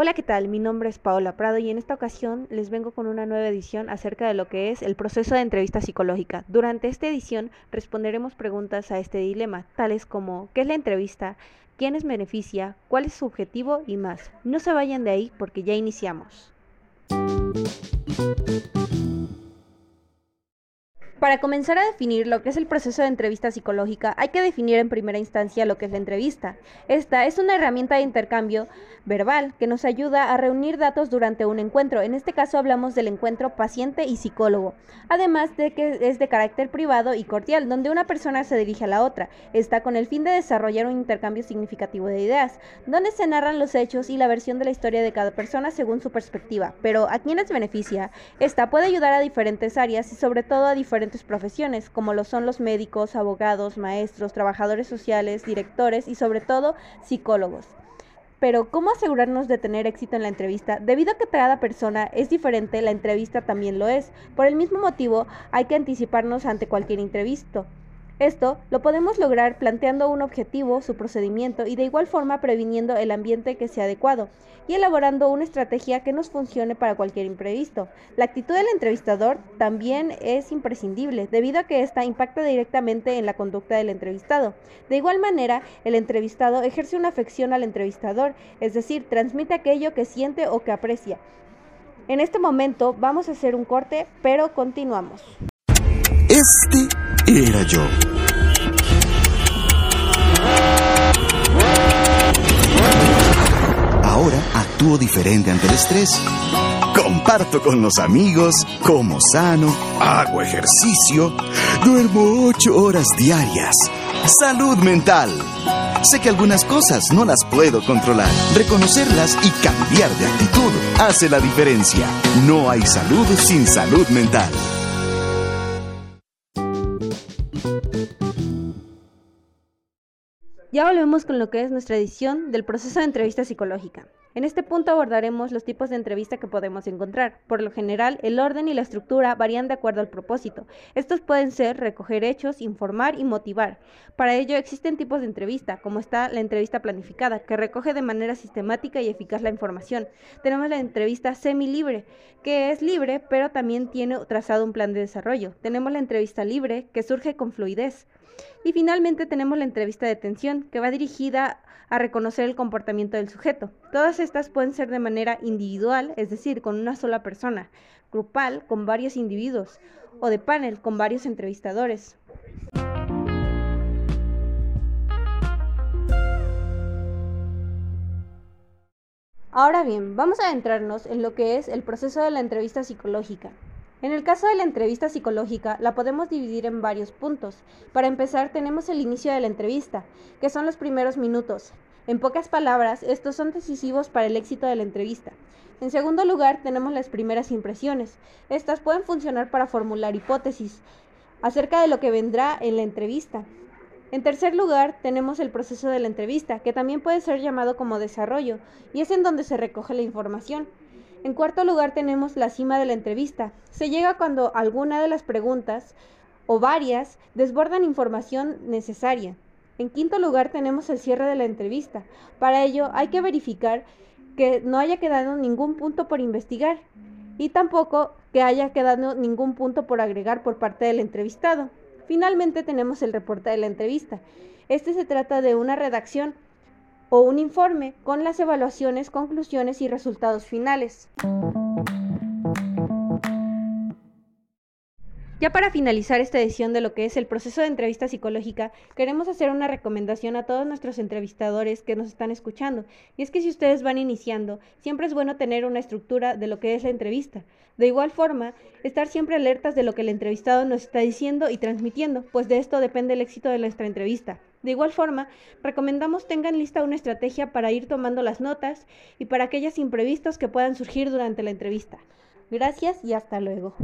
Hola, ¿qué tal? Mi nombre es Paola Prado y en esta ocasión les vengo con una nueva edición acerca de lo que es el proceso de entrevista psicológica. Durante esta edición responderemos preguntas a este dilema, tales como ¿qué es la entrevista? ¿Quiénes beneficia? ¿Cuál es su objetivo? y más. No se vayan de ahí porque ya iniciamos. Para comenzar a definir lo que es el proceso de entrevista psicológica, hay que definir en primera instancia lo que es la entrevista. Esta es una herramienta de intercambio verbal que nos ayuda a reunir datos durante un encuentro. En este caso hablamos del encuentro paciente y psicólogo. Además de que es de carácter privado y cordial, donde una persona se dirige a la otra. Está con el fin de desarrollar un intercambio significativo de ideas, donde se narran los hechos y la versión de la historia de cada persona según su perspectiva. Pero ¿a quiénes beneficia? Esta puede ayudar a diferentes áreas y sobre todo a diferentes profesiones, como lo son los médicos, abogados, maestros, trabajadores sociales, directores y sobre todo psicólogos. Pero, ¿cómo asegurarnos de tener éxito en la entrevista? Debido a que cada persona es diferente, la entrevista también lo es. Por el mismo motivo, hay que anticiparnos ante cualquier imprevisto. Esto lo podemos lograr planteando un objetivo, su procedimiento y de igual forma previniendo el ambiente que sea adecuado y elaborando una estrategia que nos funcione para cualquier imprevisto. La actitud del entrevistador también es imprescindible debido a que ésta impacta directamente en la conducta del entrevistado. De igual manera, el entrevistado ejerce una afección al entrevistador, es decir, transmite aquello que siente o que aprecia. En este momento vamos a hacer un corte, pero continuamos. Este era yo. Ahora actúo diferente ante el estrés. Comparto con los amigos, como sano, hago ejercicio, duermo ocho horas diarias. Salud mental. Sé que algunas cosas no las puedo controlar. Reconocerlas y cambiar de actitud hace la diferencia. No hay salud sin salud mental. Ya volvemos con lo que es nuestra edición del proceso de entrevista psicológica. En este punto abordaremos los tipos de entrevista que podemos encontrar. Por lo general, el orden y la estructura varían de acuerdo al propósito. Estos pueden ser recoger hechos, informar y motivar. Para ello existen tipos de entrevista, como está la entrevista planificada, que recoge de manera sistemática y eficaz la información. Tenemos la entrevista semi-libre, que es libre, pero también tiene trazado un plan de desarrollo. Tenemos la entrevista libre, que surge con fluidez. Y finalmente tenemos la entrevista de atención, que va dirigida a reconocer el comportamiento del sujeto. Todas estas pueden ser de manera individual, es decir, con una sola persona, grupal, con varios individuos, o de panel, con varios entrevistadores. Ahora bien, vamos a adentrarnos en lo que es el proceso de la entrevista psicológica. En el caso de la entrevista psicológica, la podemos dividir en varios puntos. Para empezar, tenemos el inicio de la entrevista, que son los primeros minutos. En pocas palabras, estos son decisivos para el éxito de la entrevista. En segundo lugar, tenemos las primeras impresiones. Estas pueden funcionar para formular hipótesis acerca de lo que vendrá en la entrevista. En tercer lugar, tenemos el proceso de la entrevista, que también puede ser llamado como desarrollo, y es en donde se recoge la información. En cuarto lugar tenemos la cima de la entrevista. Se llega cuando alguna de las preguntas o varias desbordan información necesaria. En quinto lugar tenemos el cierre de la entrevista. Para ello hay que verificar que no haya quedado ningún punto por investigar y tampoco que haya quedado ningún punto por agregar por parte del entrevistado. Finalmente tenemos el reporte de la entrevista. Este se trata de una redacción o un informe con las evaluaciones, conclusiones y resultados finales. Ya para finalizar esta edición de lo que es el proceso de entrevista psicológica, queremos hacer una recomendación a todos nuestros entrevistadores que nos están escuchando. Y es que si ustedes van iniciando, siempre es bueno tener una estructura de lo que es la entrevista. De igual forma, estar siempre alertas de lo que el entrevistado nos está diciendo y transmitiendo, pues de esto depende el éxito de nuestra entrevista. De igual forma, recomendamos tengan lista una estrategia para ir tomando las notas y para aquellos imprevistos que puedan surgir durante la entrevista. Gracias y hasta luego.